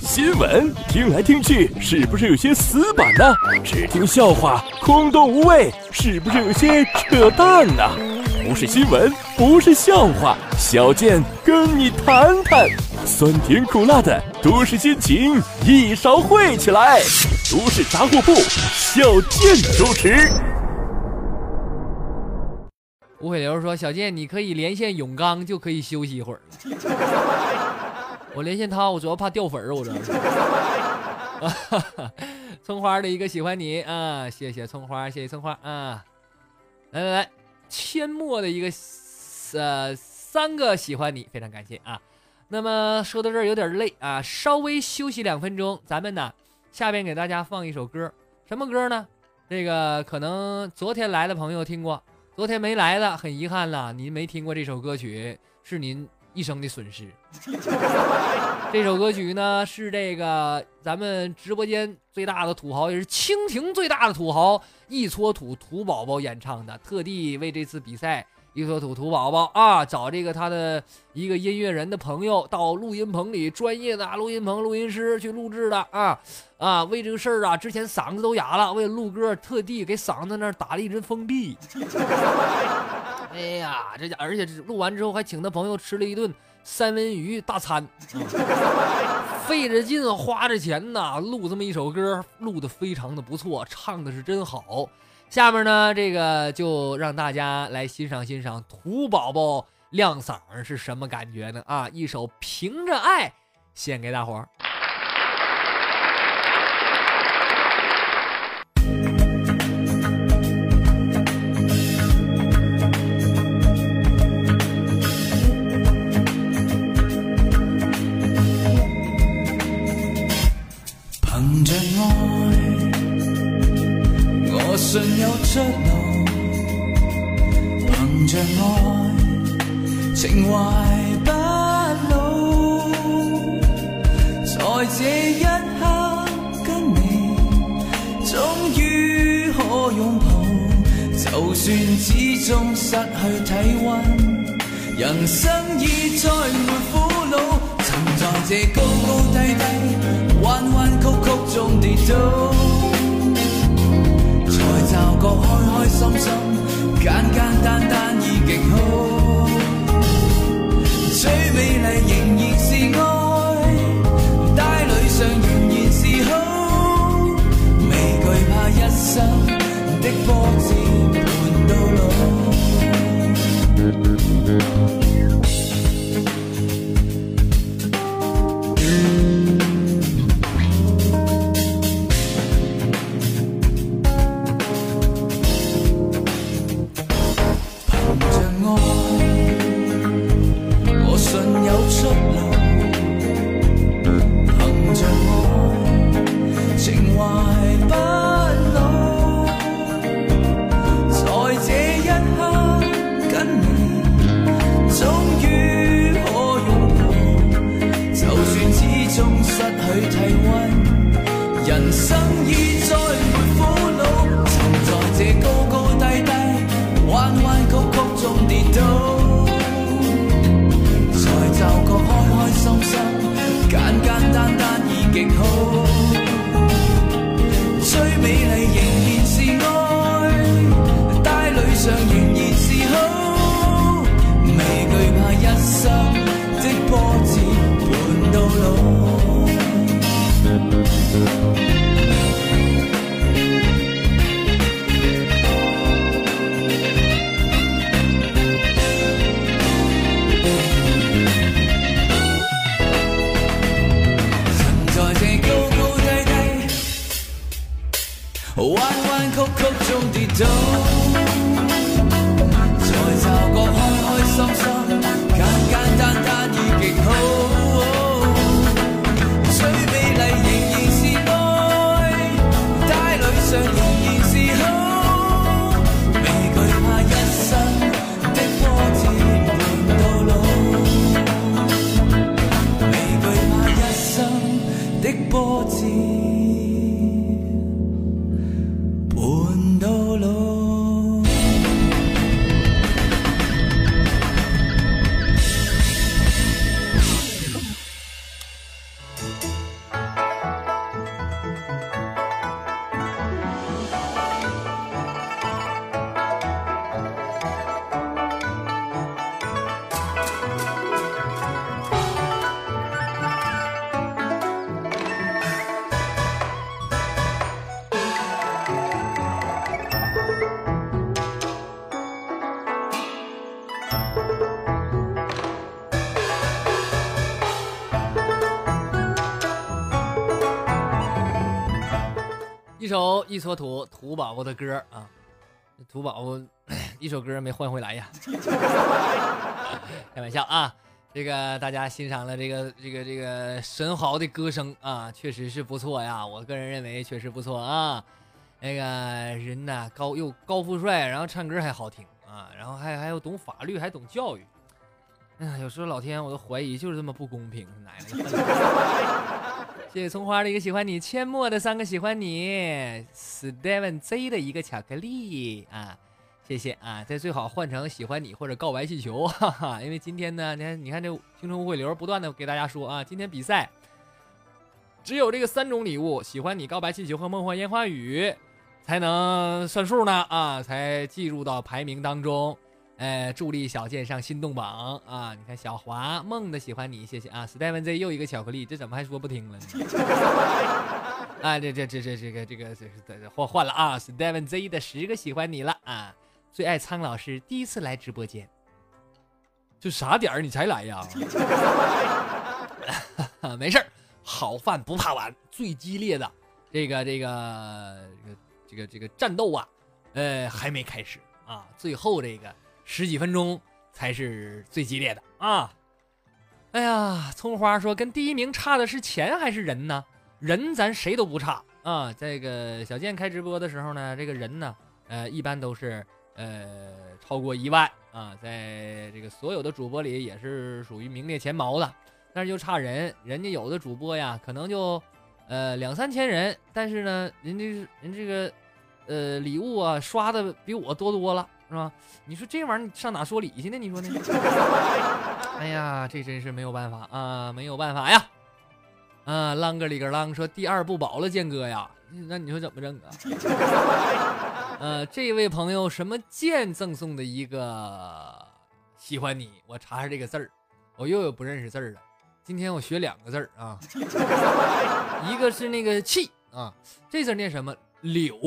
新闻听来听去，是不是有些死板呢？只听笑话，空洞无味，是不是有些扯淡呢？不是新闻，不是笑话，小健跟你谈谈，酸甜苦辣的都市心情一勺烩起来。都市杂货铺，小健主持。吴伟流说：“小健，你可以连线永刚，就可以休息一会儿。我连线他，我主要怕掉粉儿，我这。葱花的一个喜欢你啊，谢谢葱花，谢谢葱花啊。来来来，阡陌的一个呃三个喜欢你，非常感谢啊。那么说到这儿有点累啊，稍微休息两分钟，咱们呢下边给大家放一首歌，什么歌呢？这个可能昨天来的朋友听过。”昨天没来的，很遗憾了，您没听过这首歌曲，是您一生的损失。这首歌曲呢，是这个咱们直播间最大的土豪，也是蜻蜓最大的土豪一撮土土宝宝演唱的，特地为这次比赛。一撮土土宝宝啊，找这个他的一个音乐人的朋友到录音棚里，专业的录音棚录音师去录制的啊啊！为这个事儿啊，之前嗓子都哑了，为了录歌，特地给嗓子那儿打了一针封闭。哎呀，这家而且录完之后还请他朋友吃了一顿三文鱼大餐，费着劲花着钱呐，录这么一首歌，录的非常的不错，唱的是真好。下面呢，这个就让大家来欣赏欣赏土宝宝亮嗓是什么感觉呢？啊，一首《凭着爱》献给大伙儿。信有出路，凭着爱，情怀不老。在这一刻跟你，终于可拥抱。就算始终失去体温，人生已再没苦恼。曾在这高高低低、弯弯曲曲中跌倒。找个开开心心、简简单单已极好，最美丽仍然是爱，带侣上仍然是好，未惧怕一生的波折伴到老。一撮土土宝宝的歌啊，土宝宝 一首歌没换回来呀，开玩笑啊。这个大家欣赏了这个这个这个神豪的歌声啊，确实是不错呀，我个人认为确实不错啊。那个人呐，高又高富帅，然后唱歌还好听啊，然后还还有懂法律，还懂教育。哎呀，有时候老天我都怀疑就是这么不公平，奶奶。谢谢葱花的一个喜欢你，阡陌的三个喜欢你，Steven Z 的一个巧克力啊，谢谢啊，这最好换成喜欢你或者告白气球，哈哈，因为今天呢，你看你看这青春无悔流不断的给大家说啊，今天比赛只有这个三种礼物，喜欢你、告白气球和梦幻烟花雨。才能算数呢啊，才计入到排名当中。哎，助力小健上心动榜啊！你看小华梦的喜欢你，谢谢啊。Steven Z 又一个巧克力，这怎么还说不听了呢？啊，这这这这这个这个这这换换了啊！Steven Z 的十个喜欢你了啊！最爱苍老师第一次来直播间，就啥点儿你才来呀？没事儿，好饭不怕晚，最激烈的这个这个这个。这个这个战斗啊，呃，还没开始啊，最后这个十几分钟才是最激烈的啊！哎呀，葱花说跟第一名差的是钱还是人呢？人咱谁都不差啊！这个小健开直播的时候呢，这个人呢，呃，一般都是呃超过一万啊，在这个所有的主播里也是属于名列前茅的，但是就差人，人家有的主播呀，可能就呃两三千人，但是呢，人家人这个。呃，礼物啊，刷的比我多多了，是吧？你说这玩意儿上哪说理去呢？你说呢？哎呀，这真是没有办法啊，没有办法呀！啊，啷个里个啷说第二不保了，建哥呀，那你说怎么整啊？呃，这位朋友什么剑赠送的一个喜欢你，我查查这个字儿，我又有不认识字儿了。今天我学两个字儿啊，一个是那个气啊，这字念什么？柳。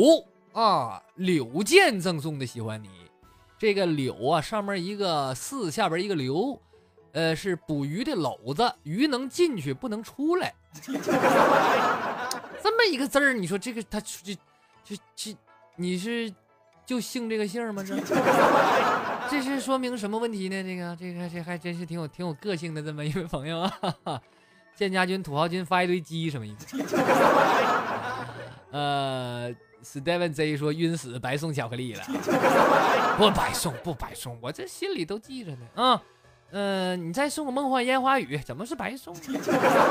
啊，柳剑赠送的喜欢你，这个柳啊，上面一个四，下边一个流，呃，是捕鱼的篓子，鱼能进去不能出来，这么一个字儿，你说这个他这这这，你是就姓这个姓吗？这 这是说明什么问题呢？这个这个这还真是挺有挺有个性的这么一位朋友啊，建家军土豪军发一堆鸡什么意思？呃。Steven Z 说：“晕死，白送巧克力了，不白送，不白送，我这心里都记着呢。啊，嗯，你再送个梦幻烟花雨，怎么是白送？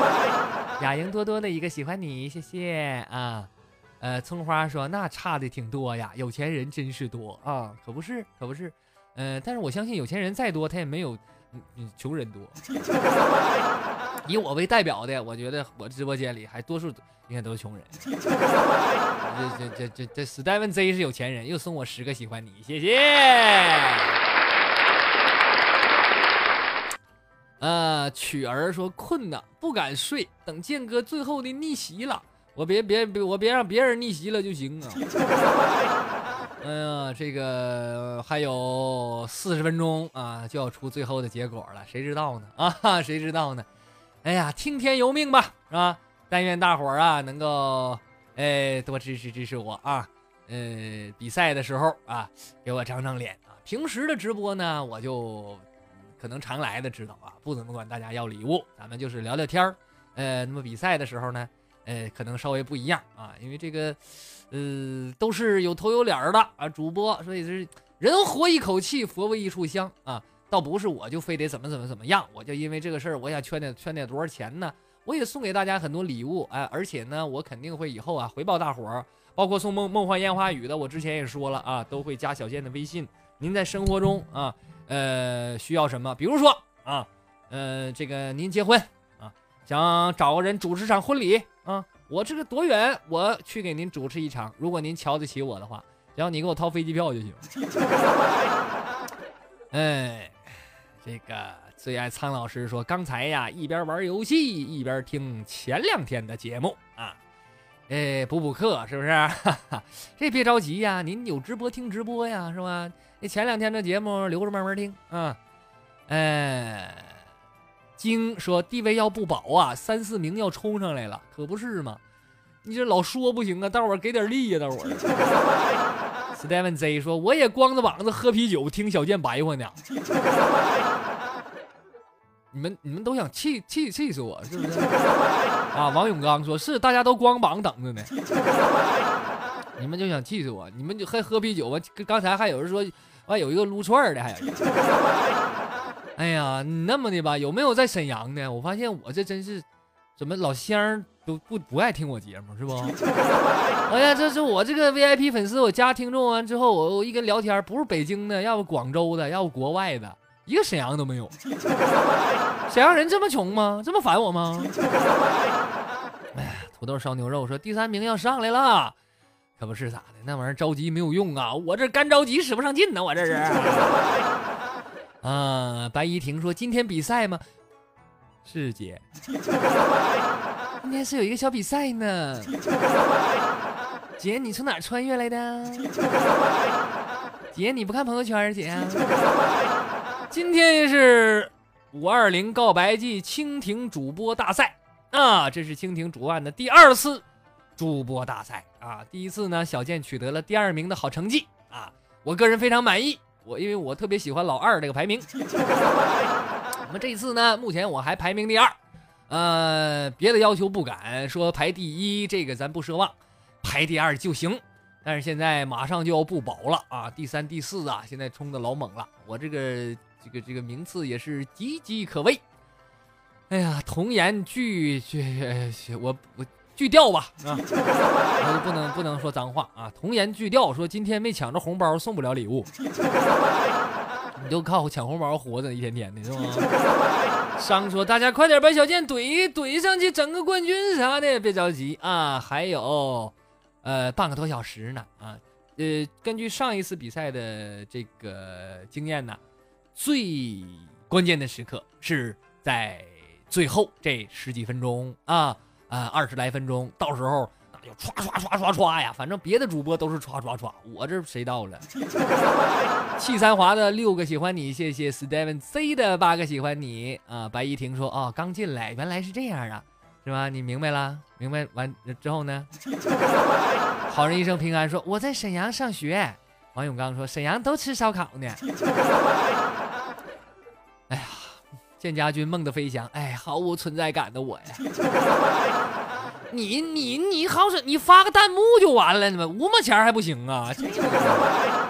雅莹多多的一个喜欢你，谢谢啊。呃，葱花说那差的挺多呀，有钱人真是多啊，可不是，可不是。嗯，但是我相信有钱人再多，他也没有嗯嗯穷人多。以我为代表的，我觉得我直播间里还多数。”应该都是穷人。这这这这这 Steven Z 是有钱人，又送我十个喜欢你，谢谢。呃，曲儿说困呐，不敢睡，等剑哥最后的逆袭了，我别别别，我别让别人逆袭了就行啊。哎呀，这个还有四十分钟啊，就要出最后的结果了，谁知道呢？啊，谁知道呢？哎呀，听天由命吧，是吧？但愿大伙儿啊能够，哎，多支持支持我啊！呃，比赛的时候啊，给我长长脸啊。平时的直播呢，我就可能常来的知道啊，不怎么管大家要礼物，咱们就是聊聊天儿。呃，那么比赛的时候呢，呃，可能稍微不一样啊，因为这个，呃，都是有头有脸的啊，主播，所以是人活一口气，佛为一炷香啊，倒不是我就非得怎么怎么怎么样，我就因为这个事儿，我想圈点圈点多少钱呢？我也送给大家很多礼物，哎，而且呢，我肯定会以后啊回报大伙儿，包括送梦梦幻烟花雨的，我之前也说了啊，都会加小健的微信。您在生活中啊，呃，需要什么？比如说啊，呃，这个您结婚啊，想找个人主持场婚礼啊，我这个多远，我去给您主持一场。如果您瞧得起我的话，只要你给我掏飞机票就行。哎，这个。最爱苍老师说：“刚才呀，一边玩游戏一边听前两天的节目啊，哎，补补课是不是？这别着急呀，您有直播听直播呀，是吧？那前两天的节目留着慢慢听啊。哎，经说地位要不保啊，三四名要冲上来了，可不是吗？你这老说不行啊，大伙儿给点力呀，大伙儿。Steven Z 说：“我也光着膀子喝啤酒，听小贱白话呢。”你们你们都想气气气死我是不是？啊，王永刚说是大家都光膀等着呢，你们就想气死我，你们就还喝啤酒吧？刚才还有人说，啊有一个撸串的，还有。哎呀，你那么的吧，有没有在沈阳的？我发现我这真是，怎么老乡都不不爱听我节目是不？哎呀，这是我这个 VIP 粉丝，我加听众完之后，我我一跟聊天，不是北京的，要不广州的，要不国外的。一个沈阳都没有，沈阳人这么穷吗？这么烦我吗？哎，土豆烧牛肉说第三名要上来了，可不是咋的？那玩意儿着急没有用啊，我这干着急使不上劲呢，我这是。啊，白怡婷说今天比赛吗？是姐，今天是有一个小比赛呢。姐，你从哪穿越来的？姐，你不看朋友圈，姐？今天是五二零告白季蜻蜓主播大赛啊！这是蜻蜓主办的第二次主播大赛啊！第一次呢，小健取得了第二名的好成绩啊！我个人非常满意，我因为我特别喜欢老二这个排名。那么这次呢，目前我还排名第二，呃，别的要求不敢说排第一，这个咱不奢望，排第二就行。但是现在马上就要不保了啊！第三、第四啊，现在冲的老猛了，我这个。这个这个名次也是岌岌可危。哎呀，童颜巨巨，我我巨掉吧啊！不能不能说脏话啊！童颜巨掉说今天没抢着红包，送不了礼物。你就靠抢红包活着，一天天的是吗？商说大家快点把小剑怼怼上去，整个冠军啥的，别着急啊！还有呃半个多小时呢啊！呃，根据上一次比赛的这个经验呢。最关键的时刻是在最后这十几分钟啊啊二十来分钟，到时候那就唰唰唰唰唰呀！反正别的主播都是唰唰唰，我这谁到了？气三华的六个喜欢你，谢谢 Steven C 的八个喜欢你啊！白一婷说哦，刚进来，原来是这样啊，是吧？你明白了？明白完之后呢？好人一生平安说我在沈阳上学。王永刚说沈阳都吃烧烤呢。哎呀，建家军梦的飞翔，哎，毫无存在感的我呀！你你你好使，你发个弹幕就完了，你们五毛钱还不行啊？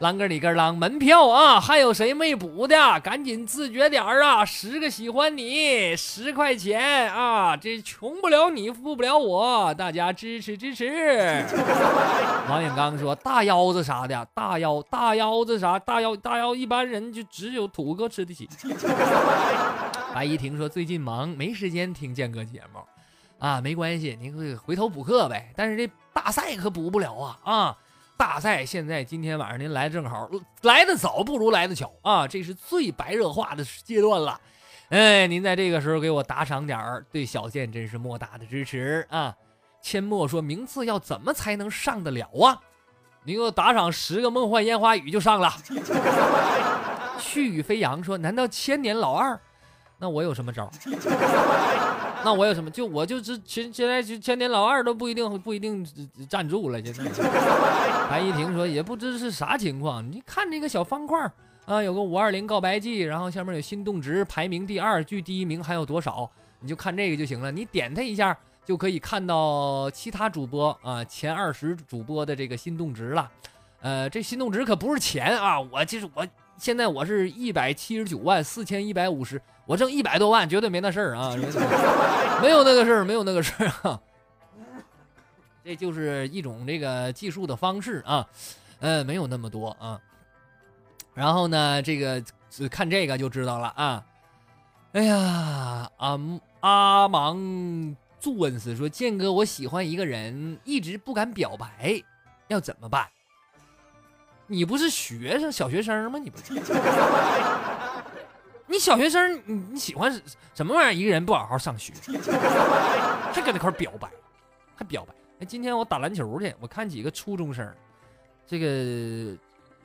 啷个里个啷，门票啊！还有谁没补的？赶紧自觉点儿啊！十个喜欢你，十块钱啊！这穷不了你，富不了我，大家支持支持。王永刚说：“大腰子啥的，大腰大腰子啥大腰大腰，一般人就只有土哥吃得起。”白怡婷说：“最近忙，没时间听建哥节目，啊，没关系，您回头补课呗。但是这大赛可补不了啊啊！”大赛现在今天晚上您来正好，来的早不如来的巧啊！这是最白热化的阶段了，哎，您在这个时候给我打赏点儿，对小健真是莫大的支持啊！阡陌说名次要怎么才能上得了啊？您给我打赏十个梦幻烟花雨就上了。絮语飞扬说难道千年老二？那我有什么招？那我有什么？就我就是现现在就千年老二都不一定不一定站住了。现在白一婷说也不知是啥情况。你看这个小方块啊，有个五二零告白季，然后下面有心动值，排名第二，距第一名还有多少？你就看这个就行了。你点它一下就可以看到其他主播啊前二十主播的这个心动值了。呃，这心动值可不是钱啊，我就是我现在我是一百七十九万四千一百五十。我挣一百多万，绝对没那事儿啊！没有那个事儿，没有那个事儿啊！这就是一种这个计数的方式啊，嗯，没有那么多啊。然后呢，这个看这个就知道了啊。哎呀，阿阿芒祝恩斯说：“建哥，我喜欢一个人，一直不敢表白，要怎么办？”你不是学生，小学生吗？你不是？你小学生，你你喜欢什么玩意儿？一个人不好好上学，还搁那块表白，还表白。哎，今天我打篮球去，我看几个初中生，这个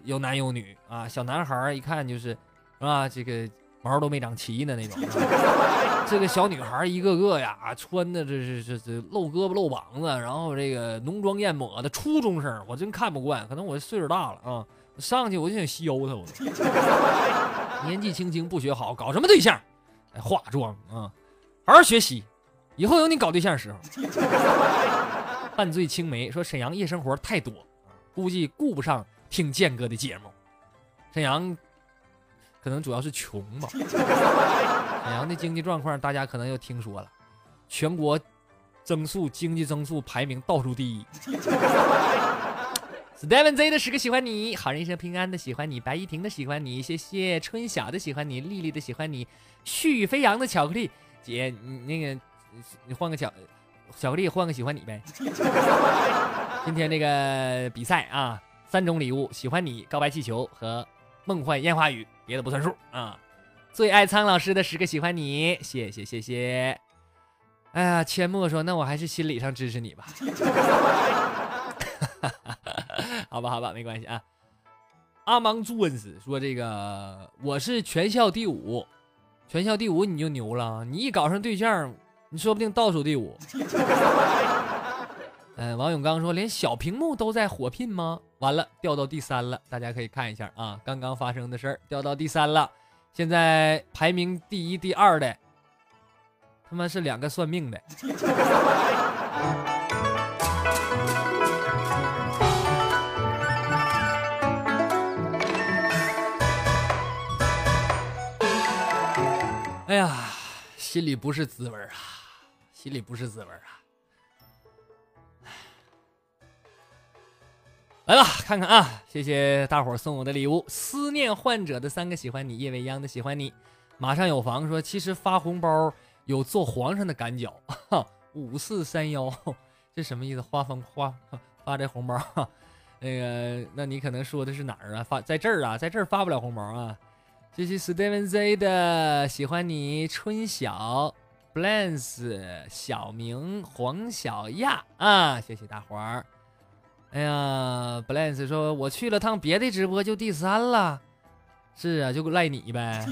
有男有女啊。小男孩一看就是，是吧？这个毛都没长齐呢那种。这个小女孩一个个呀，穿的这是这这露胳膊露膀子，然后这个浓妆艳抹的初中生，我真看不惯。可能我岁数大了啊，上去我就想削他。我年纪轻轻不学好，搞什么对象？哎，化妆啊，好好学习，以后有你搞对象的时候。半醉青梅说沈阳夜生活太多，估计顾不上听健哥的节目。沈阳可能主要是穷吧。沈阳的经济状况大家可能又听说了，全国增速经济增速排名倒数第一。Steven Z 的十个喜欢你，好人一生平安的喜欢你，白依婷的喜欢你，谢谢春晓的喜欢你，丽丽的喜欢你，絮语飞扬的巧克力姐，你那个你换个巧巧克力，换个喜欢你呗。今天这个比赛啊，三种礼物，喜欢你，告白气球和梦幻烟花雨，别的不算数啊。最爱苍老师的十个喜欢你，谢谢谢谢。哎呀，阡陌说，那我还是心理上支持你吧哈哈哈哈。好吧，好吧，没关系啊。阿芒朱恩斯说：“这个我是全校第五，全校第五你就牛了。你一搞上对象，你说不定倒数第五。”嗯，王永刚说：“连小屏幕都在火拼吗？完了，掉到第三了。大家可以看一下啊，刚刚发生的事儿，掉到第三了。现在排名第一、第二的，他妈是两个算命的。”哎呀，心里不是滋味啊，心里不是滋味啊。来吧，看看啊，谢谢大伙送我的礼物。思念患者的三个喜欢你，叶未央的喜欢你，马上有房说其实发红包有做皇上的赶脚，五四三幺，这什么意思？花风花发这红包，那个，那你可能说的是哪儿啊？发在这儿啊，在这儿发不了红包啊。谢谢 Steven Z 的喜欢你，春晓，Blance，小明，黄小亚啊，谢谢大伙儿。哎呀，Blance 说我去了趟别的直播就第三了，是啊，就赖你呗。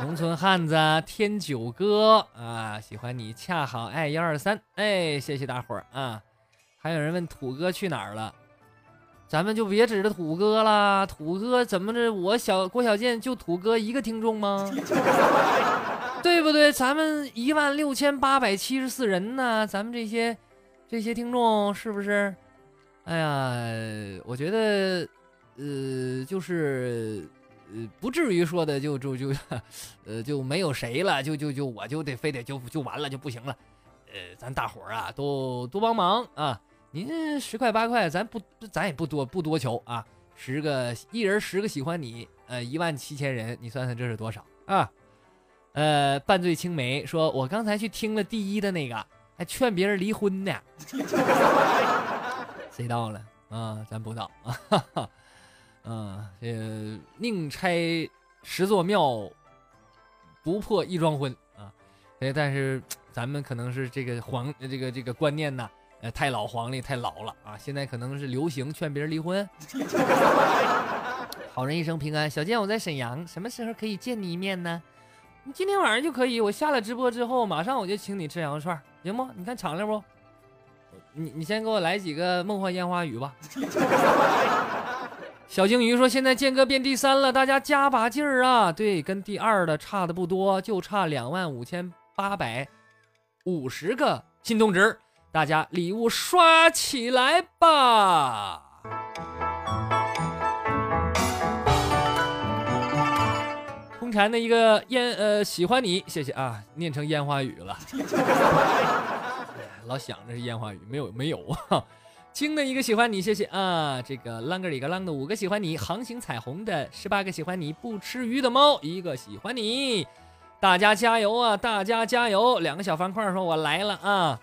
农村汉子天九哥啊，喜欢你，恰好爱幺二三，哎，谢谢大伙儿啊。还有人问土哥去哪儿了。咱们就别指着土哥了，土哥怎么着？我小郭小贱就土哥一个听众吗？对不对？咱们一万六千八百七十四人呢，咱们这些这些听众是不是？哎呀，我觉得，呃，就是呃，不至于说的就就就，呃，就没有谁了，就就就我就得非得就就完了就不行了。呃，咱大伙儿啊，都多帮忙啊！您十块八块，咱不，咱也不多不多求啊，十个一人十个喜欢你，呃，一万七千人，你算算这是多少啊？呃，半醉青梅说，我刚才去听了第一的那个，还劝别人离婚呢，谁到了啊？咱不知道啊，嗯，这宁拆十座庙，不破一桩婚啊，哎，但是咱们可能是这个皇这个这个观念呢。呃，太老黄历太老了啊！现在可能是流行劝别人离婚。好人一生平安。小健，我在沈阳，什么时候可以见你一面呢？你今天晚上就可以。我下了直播之后，马上我就请你吃羊肉串，行不？你看敞亮不？你你先给我来几个梦幻烟花雨吧。小鲸鱼说：“现在健哥变第三了，大家加把劲儿啊！对，跟第二的差的不多，就差两万五千八百五十个心动值。”大家礼物刷起来吧！空蝉的一个烟呃，喜欢你，谢谢啊，念成烟花雨了，老想着是烟花雨，没有没有啊。青的一个喜欢你，谢谢啊。这个啷个里个啷的五个喜欢你，航行彩虹的十八个喜欢你，不吃鱼的猫一个喜欢你，大家加油啊！大家加油！两个小方块说我来了啊。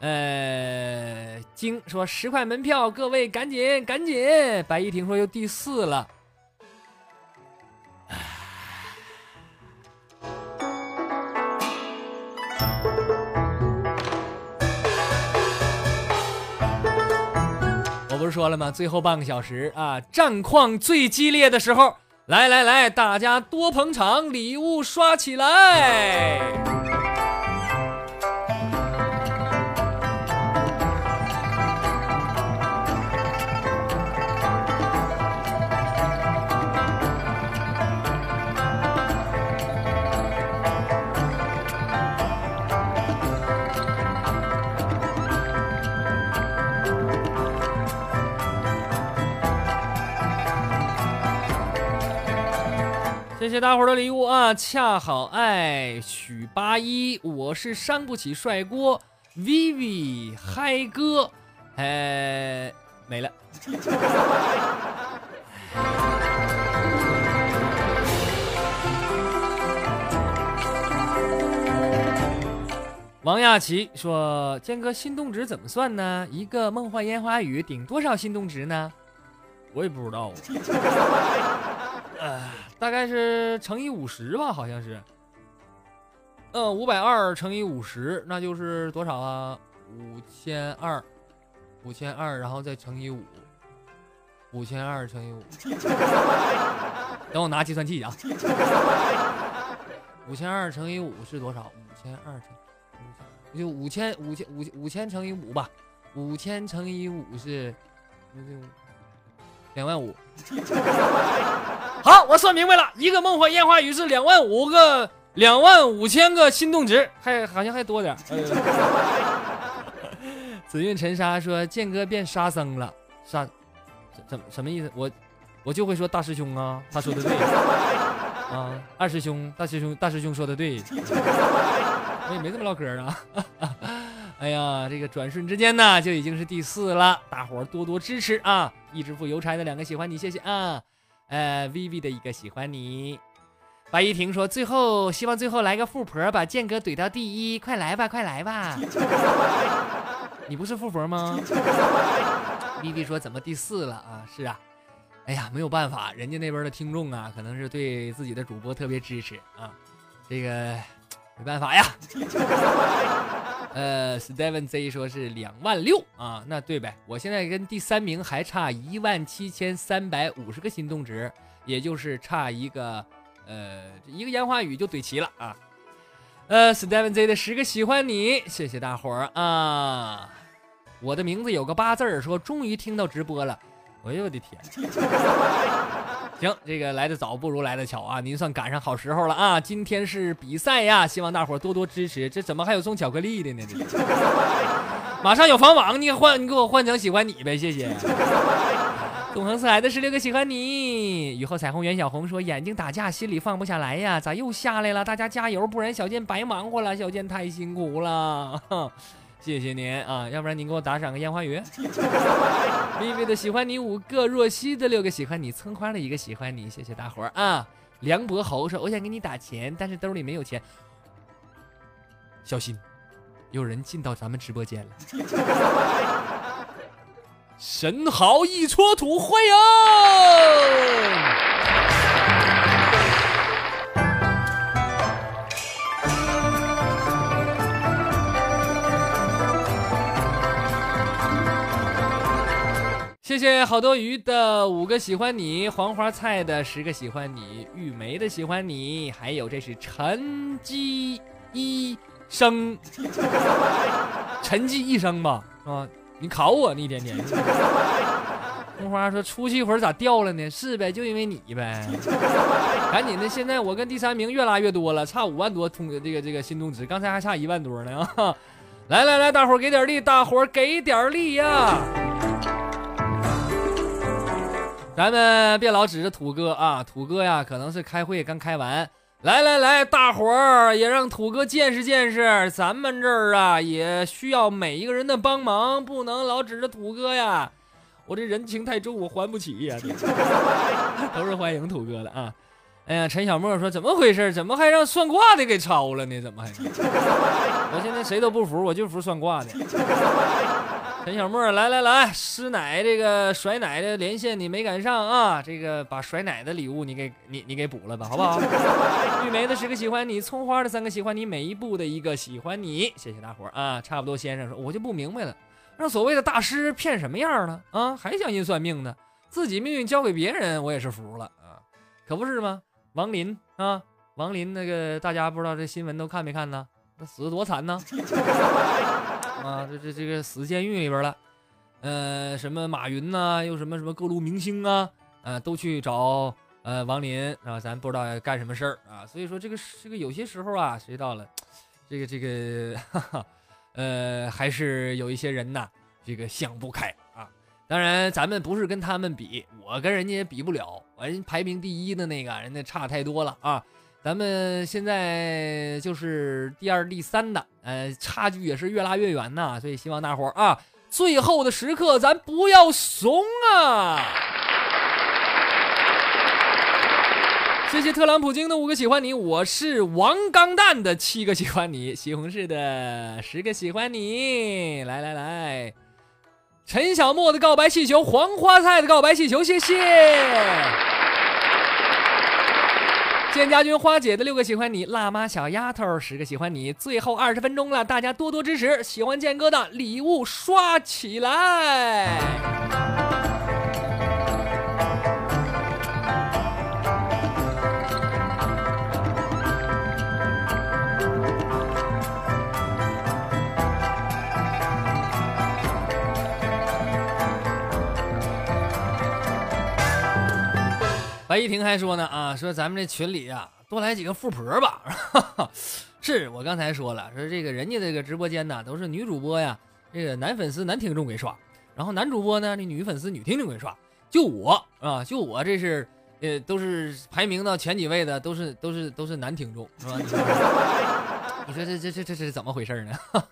呃，晶说十块门票，各位赶紧赶紧。白依婷说又第四了。我不是说了吗？最后半个小时啊，战况最激烈的时候。来来来，大家多捧场，礼物刷起来！谢谢大伙儿的礼物啊！恰好爱许八一，我是伤不起帅锅，Vivi 嗨哥，哎，没了。王亚琪说：“坚哥，心动值怎么算呢？一个梦幻烟花雨顶多少心动值呢？我也不知道。”呃，大概是乘以五十吧，好像是。嗯，五百二乘以五十，那就是多少啊？五千二，五千二，然后再乘以五，五千二乘以五。等我拿计算器啊。五千二乘以五是多少？五千二乘，就五千五千五五千乘以五吧。五千乘以五是，两万五。好，我算明白了，一个梦幻烟花雨是两万五个，两万五千个心动值，还好像还多点。紫韵沉沙说：“剑哥变沙僧了，沙，怎么什么意思？我，我就会说大师兄啊，他说的对 啊，二师兄，大师兄，大师兄说的对，我也没这么唠嗑啊。哎呀，这个转瞬之间呢，就已经是第四了，大伙儿多多支持啊！一直付邮差的两个喜欢你，谢谢啊。呃，Vivi 的一个喜欢你，白依婷说最后希望最后来个富婆把剑哥怼到第一，快来吧，快来吧！你不是富婆吗？Viv 说怎么第四了啊？是啊，哎呀，没有办法，人家那边的听众啊，可能是对自己的主播特别支持啊，这个没办法呀。呃，Steven Z 说是两万六啊，那对呗？我现在跟第三名还差一万七千三百五十个心动值，也就是差一个，呃，一个烟花雨就怼齐了啊。呃，Steven Z 的十个喜欢你，谢谢大伙儿啊。我的名字有个八字儿，说终于听到直播了，哎呦我的天！行，这个来的早不如来的巧啊！您算赶上好时候了啊！今天是比赛呀，希望大伙多多支持。这怎么还有送巧克力的呢？这马上有房网，你换，你给我换成喜欢你呗，谢谢。纵横四海的十六个喜欢你。雨后彩虹袁小红说：“眼睛打架，心里放不下来呀，咋又下来了？大家加油，不然小健白忙活了。小健太辛苦了。”谢谢您啊，要不然您给我打赏个烟花鱼。微微的喜欢你五个，若曦的六个喜欢你，村花的一个喜欢你，谢谢大伙儿啊。梁伯侯说：“我想给你打钱，但是兜里没有钱。”小心，有人进到咱们直播间了。神豪一撮土，欢迎。谢谢好多鱼的五个喜欢你，黄花菜的十个喜欢你，玉梅的喜欢你，还有这是沉寂一生，沉寂一生吧，啊，你考我呢一天天。红花说出去一会儿咋掉了呢？是呗，就因为你呗。赶紧的，现在我跟第三名越拉越多了，差五万多通这个这个心动值，刚才还差一万多呢 啊！来来来，大伙儿给点力，大伙儿给点力呀！咱们别老指着土哥啊，土哥呀，可能是开会刚开完。来来来，大伙儿也让土哥见识见识，咱们这儿啊也需要每一个人的帮忙，不能老指着土哥呀。我这人情太重，我还不起呀。都是欢迎土哥的啊。哎呀，陈小莫说怎么回事？怎么还让算卦的给抄了呢？怎么还？我现在谁都不服，我就服算卦的。陈小莫，来来来，师奶这个甩奶的连线你没赶上啊？这个把甩奶的礼物你给你你给补了吧，好不好？玉梅的十个喜欢你，葱花的三个喜欢你，每一步的一个喜欢你，谢谢大伙儿啊！差不多先生说，我就不明白了，让所谓的大师骗什么样了啊？还相信算命呢？自己命运交给别人，我也是服了啊！可不是吗？王林啊，王林那个大家不知道这新闻都看没看呢？那死的多惨呢！啊，这这这个死监狱里边了。呃，什么马云呐，又什么什么各路明星啊，啊，都去找呃王林啊，咱不知道干什么事儿啊。所以说这个这个有些时候啊，谁到了这个这个，哈哈，呃，还是有一些人呐，这个想不开啊。当然，咱们不是跟他们比，我跟人家也比不了，人排名第一的那个人家差太多了啊。咱们现在就是第二、第三的，呃，差距也是越拉越远呐。所以希望大伙儿啊。最后的时刻，咱不要怂啊！谢谢特朗普京的五个喜欢你，我是王钢蛋的七个喜欢你，西红柿的十个喜欢你，来来来，陈小莫的告白气球，黄花菜的告白气球，谢谢。建家军花姐的六个喜欢你，辣妈小丫头十个喜欢你，最后二十分钟了，大家多多支持，喜欢建哥的礼物刷起来。白一婷还说呢啊，说咱们这群里呀，多来几个富婆吧。是我刚才说了，说这个人家这个直播间呢，都是女主播呀，这个男粉丝男听众给刷，然后男主播呢，那女粉丝女听众给刷，就我啊，就我这是呃，都是排名到前几位的，都是都是都是男听众，是吧？你说这这这这这是怎么回事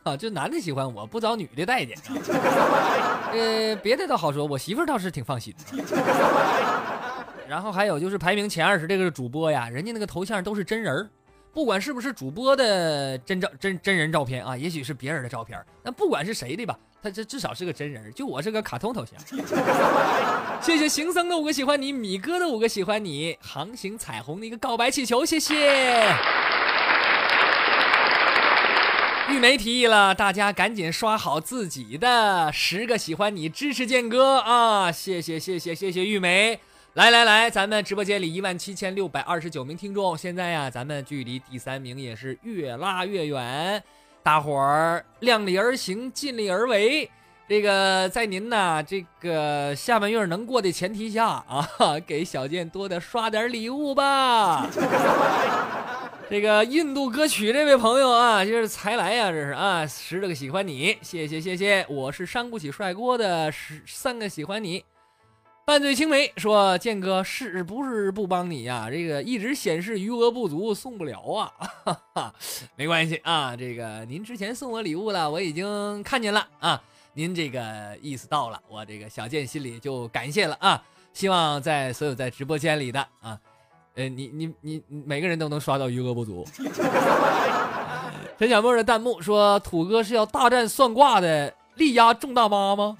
呢？就男的喜欢我，不找女的待见。呃，别的倒好说，我媳妇倒是挺放心。然后还有就是排名前二十这个主播呀，人家那个头像都是真人，不管是不是主播的真照真真人照片啊，也许是别人的照片，那不管是谁的吧，他这至少是个真人。就我是个卡通头像。谢谢行僧的五个喜欢你，米哥的五个喜欢你，航行彩虹的一个告白气球，谢谢。玉梅提议了，大家赶紧刷好自己的十个喜欢你，支持建哥啊！谢谢谢谢谢谢玉梅。来来来，咱们直播间里一万七千六百二十九名听众，现在呀，咱们距离第三名也是越拉越远，大伙儿量力而行，尽力而为。这个在您呐这个下半月能过的前提下啊，给小健多的刷点礼物吧。这个印度歌曲这位朋友啊，这是才来呀，这是啊，十个喜欢你，谢谢谢谢，我是伤不起帅锅的十三个喜欢你。半醉青梅说：“建哥是不是不帮你呀？这个一直显示余额不足，送不了啊。哈哈，没关系啊，这个您之前送我礼物了，我已经看见了啊。您这个意思到了，我这个小健心里就感谢了啊。希望在所有在直播间里的啊，呃，你你你每个人都能刷到余额不足。陈小沫的弹幕说：土哥是要大战算卦的力压众大妈吗？”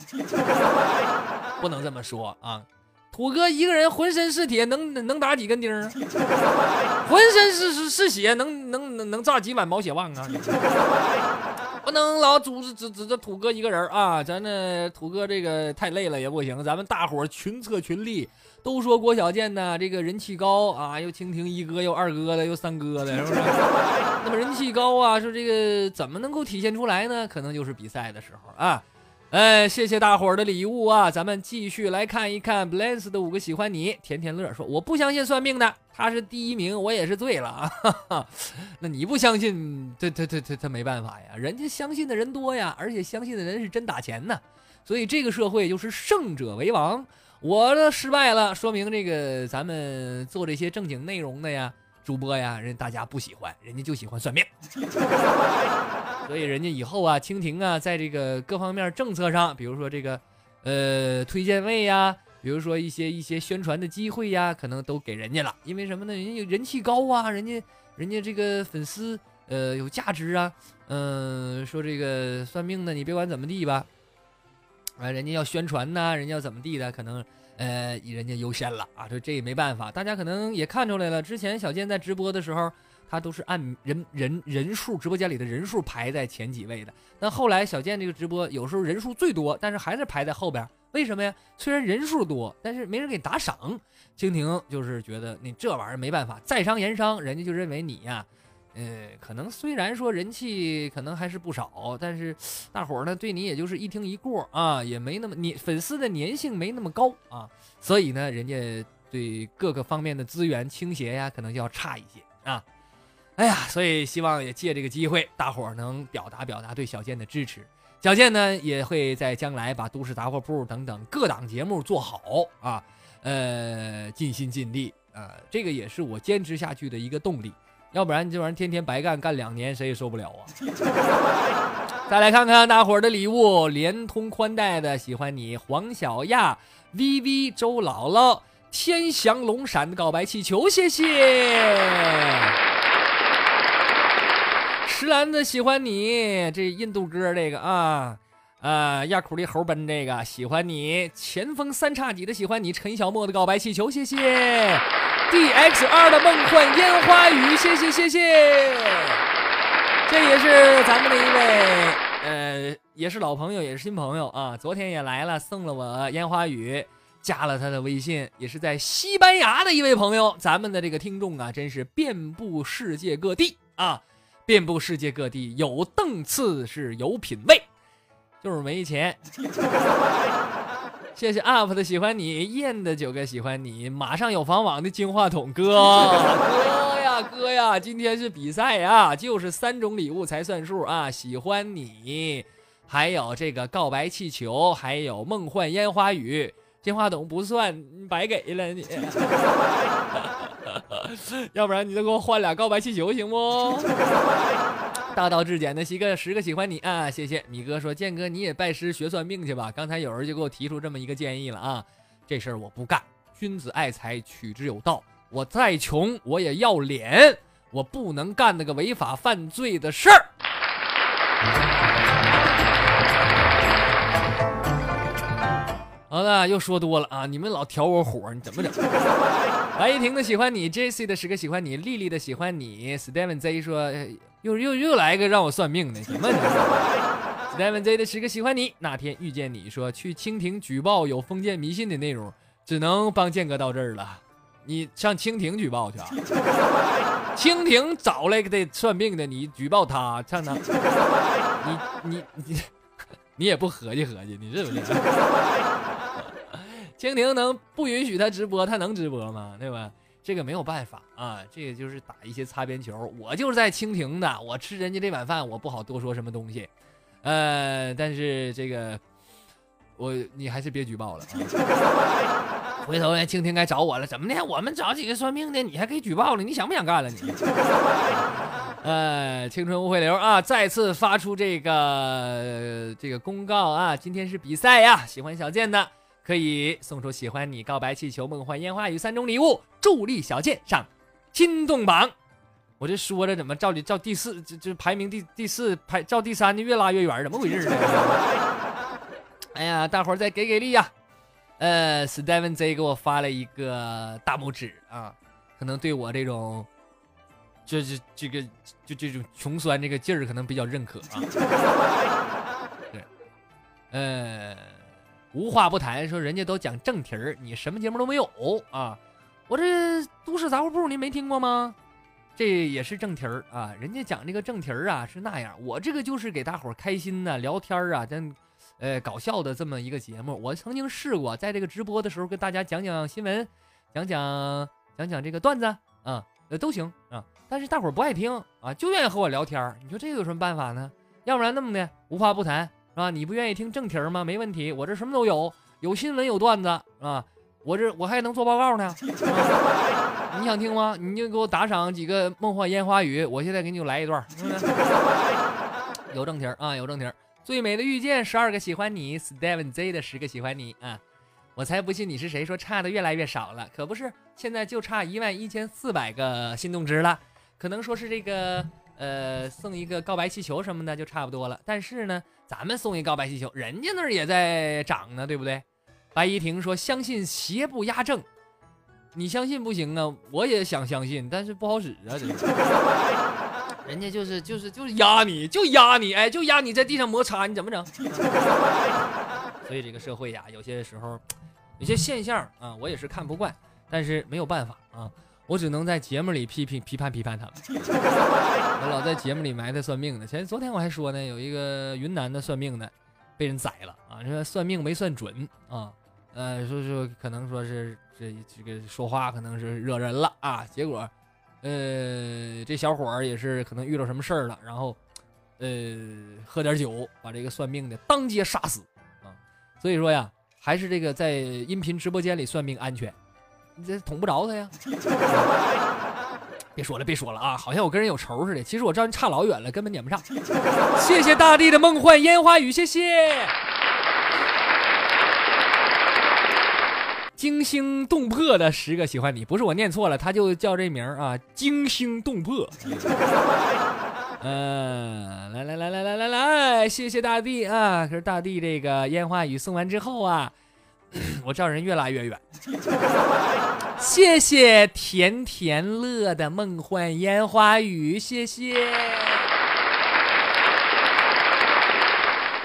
不能这么说啊！土哥一个人浑身是铁，能能打几根钉啊？浑身是是是血，能能能能炸几碗毛血旺啊？不能老组织指指着土哥一个人啊！咱这土哥这个太累了也不行，咱们大伙群策群力。都说郭小贱呢，这个人气高啊，又蜻蜓一哥，又二哥的，又三哥的，是不是？那么人气高啊，说这个怎么能够体现出来呢？可能就是比赛的时候啊。哎，谢谢大伙儿的礼物啊！咱们继续来看一看 b l a n c e 的五个喜欢你。甜甜乐说：“我不相信算命的，他是第一名，我也是醉了啊。”那你不相信，这、这、这、这、他没办法呀。人家相信的人多呀，而且相信的人是真打钱呢。所以这个社会就是胜者为王。我的失败了，说明这个咱们做这些正经内容的呀。主播呀，人大家不喜欢，人家就喜欢算命，所以人家以后啊，蜻蜓啊，在这个各方面政策上，比如说这个，呃，推荐位呀，比如说一些一些宣传的机会呀，可能都给人家了。因为什么呢？人家人气高啊，人家人家这个粉丝呃有价值啊，嗯，说这个算命的，你别管怎么地吧，啊，人家要宣传呐，人家要怎么地的，可能。呃，人家优先了啊，这这也没办法，大家可能也看出来了，之前小健在直播的时候，他都是按人人人数直播间里的人数排在前几位的。但后来小健这个直播有时候人数最多，但是还是排在后边。为什么呀？虽然人数多，但是没人给打赏。蜻蜓就是觉得你这玩意儿没办法，在商言商，人家就认为你呀，呃，可能虽然说人气可能还是不少，但是大伙儿呢对你也就是一听一过啊，也没那么粘粉丝的粘性没那么高啊，所以呢，人家对各个方面的资源倾斜呀，可能就要差一些啊。哎呀，所以希望也借这个机会，大伙儿能表达表达对小健的支持。小健呢也会在将来把都市杂货铺等等各档节目做好啊，呃，尽心尽力啊，这个也是我坚持下去的一个动力。要不然这玩意儿天天白干干两年，谁也受不了啊。再来看看大伙儿的礼物，联通宽带的喜欢你，黄小亚、VV、周姥姥、天翔龙闪的告白气球，谢谢。石兰子喜欢你，这印度歌这个啊，啊亚苦力猴奔这个喜欢你，前锋三叉戟的喜欢你，陈小莫的告白气球，谢谢，D X 二的梦幻烟花雨，谢谢谢谢，这也是咱们的一位，呃，也是老朋友，也是新朋友啊，昨天也来了，送了我烟花雨，加了他的微信，也是在西班牙的一位朋友，咱们的这个听众啊，真是遍布世界各地啊。遍布世界各地，有档次是有品位，就是没钱。谢谢 UP 的喜欢你，燕的九哥喜欢你，马上有房网的金话筒哥 哥呀哥呀，今天是比赛呀，就是三种礼物才算数啊！喜欢你，还有这个告白气球，还有梦幻烟花雨，金话筒不算，白给了你。要不然你再给我换俩告白气球行不？大道至简的喜个十个喜欢你啊，谢谢米哥说建哥你也拜师学算命去吧。刚才有人就给我提出这么一个建议了啊，这事儿我不干。君子爱财，取之有道。我再穷我也要脸，我不能干那个违法犯罪的事儿。好了，又说多了啊！你们老挑我火，你怎么整？白一婷的喜欢你，J.C 的十个喜欢你，丽丽的喜欢你，Steven Z 说又又又来一个让我算命的，什么？Seven Z 的十个喜欢你，那天遇见你说去蜻蜓举报有封建迷信的内容，只能帮剑哥到这儿了。你上蜻蜓举报去啊？蜻蜓找来个的算命的，你举报他上哪？你你你 你也不合计合计，你是不是？蜻蜓能不允许他直播，他能直播吗？对吧？这个没有办法啊，这个就是打一些擦边球。我就是在蜻蜓的，我吃人家这碗饭，我不好多说什么东西。呃，但是这个我你还是别举报了。回头呢，蜻蜓该找我了，怎么的？我们找几个算命的，你还可以举报了，你想不想干了？你？呃，青春无悔流啊，再次发出这个这个公告啊，今天是比赛呀，喜欢小健的。可以送出喜欢你、告白气球、梦幻烟花雨三种礼物，助力小健上心动榜。我这说着怎么照你照第四，这这排名第第四排照第三的越拉越远，怎么回事呢？哎呀，大伙儿再给给力呀！呃，Steven Z 给我发了一个大拇指啊，可能对我这种，就是这个就这种穷酸这个劲儿可能比较认可啊。对，呃。无话不谈，说人家都讲正题儿，你什么节目都没有啊！我这都市杂货铺您没听过吗？这也是正题儿啊！人家讲这个正题儿啊是那样，我这个就是给大伙儿开心的聊天儿啊，真呃搞笑的这么一个节目。我曾经试过在这个直播的时候跟大家讲讲新闻，讲讲讲讲这个段子啊，呃都行啊。但是大伙儿不爱听啊，就愿意和我聊天儿。你说这有什么办法呢？要不然那么的无话不谈。啊，你不愿意听正题吗？没问题，我这什么都有，有新闻，有段子啊。我这我还能做报告呢。你想听吗？你就给我打赏几个梦幻烟花雨，我现在给你就来一段。有正题啊，有正题。最美的遇见，十二个喜欢你，Steven Z 的十个喜欢你啊。我才不信你是谁，说差的越来越少了，可不是，现在就差一万一千四百个心动值了，可能说是这个。呃，送一个告白气球什么的就差不多了。但是呢，咱们送一告白气球，人家那儿也在涨呢，对不对？白怡婷说：“相信邪不压正。”你相信不行啊，我也想相信，但是不好使啊，这。人家就是就是就是压你，就压你，哎，就压你在地上摩擦，你怎么整？所以这个社会呀，有些时候有些现象啊，我也是看不惯，但是没有办法啊，我只能在节目里批评批判批判他们。我老在节目里埋汰算命的，前昨天我还说呢，有一个云南的算命的被人宰了啊，说算命没算准啊，呃，说说可能说是这这个说话可能是惹人了啊，结果。呃，这小伙儿也是可能遇到什么事儿了，然后，呃，喝点酒，把这个算命的当街杀死啊！所以说呀，还是这个在音频直播间里算命安全，你这捅不着他呀。别说了，别说了啊！好像我跟人有仇似的，其实我知道你差老远了，根本撵不上。谢谢大地的梦幻烟花雨，谢谢。惊心动魄的十个喜欢你，不是我念错了，他就叫这名啊，惊心动魄。嗯，来来来来来来来，谢谢大地啊！可是大地这个烟花雨送完之后啊，我这人越拉越远。谢谢甜甜乐的梦幻烟花雨，谢谢。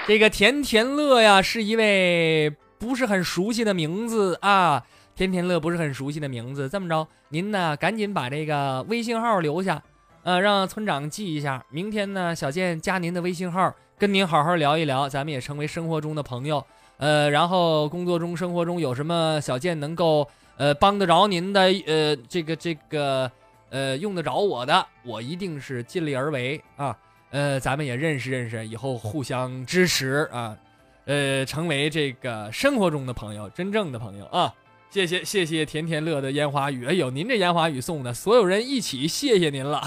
这个甜甜乐呀，是一位。不是很熟悉的名字啊，甜甜乐不是很熟悉的名字。这么着，您呢赶紧把这个微信号留下，呃，让村长记一下。明天呢，小健加您的微信号，跟您好好聊一聊，咱们也成为生活中的朋友。呃，然后工作中、生活中有什么小件能够呃帮得着您的，呃，这个这个呃用得着我的，我一定是尽力而为啊。呃，咱们也认识认识，以后互相支持啊。呃，成为这个生活中的朋友，真正的朋友啊！谢谢谢谢甜甜乐的烟花雨，哎呦，您这烟花雨送的，所有人一起谢谢您了，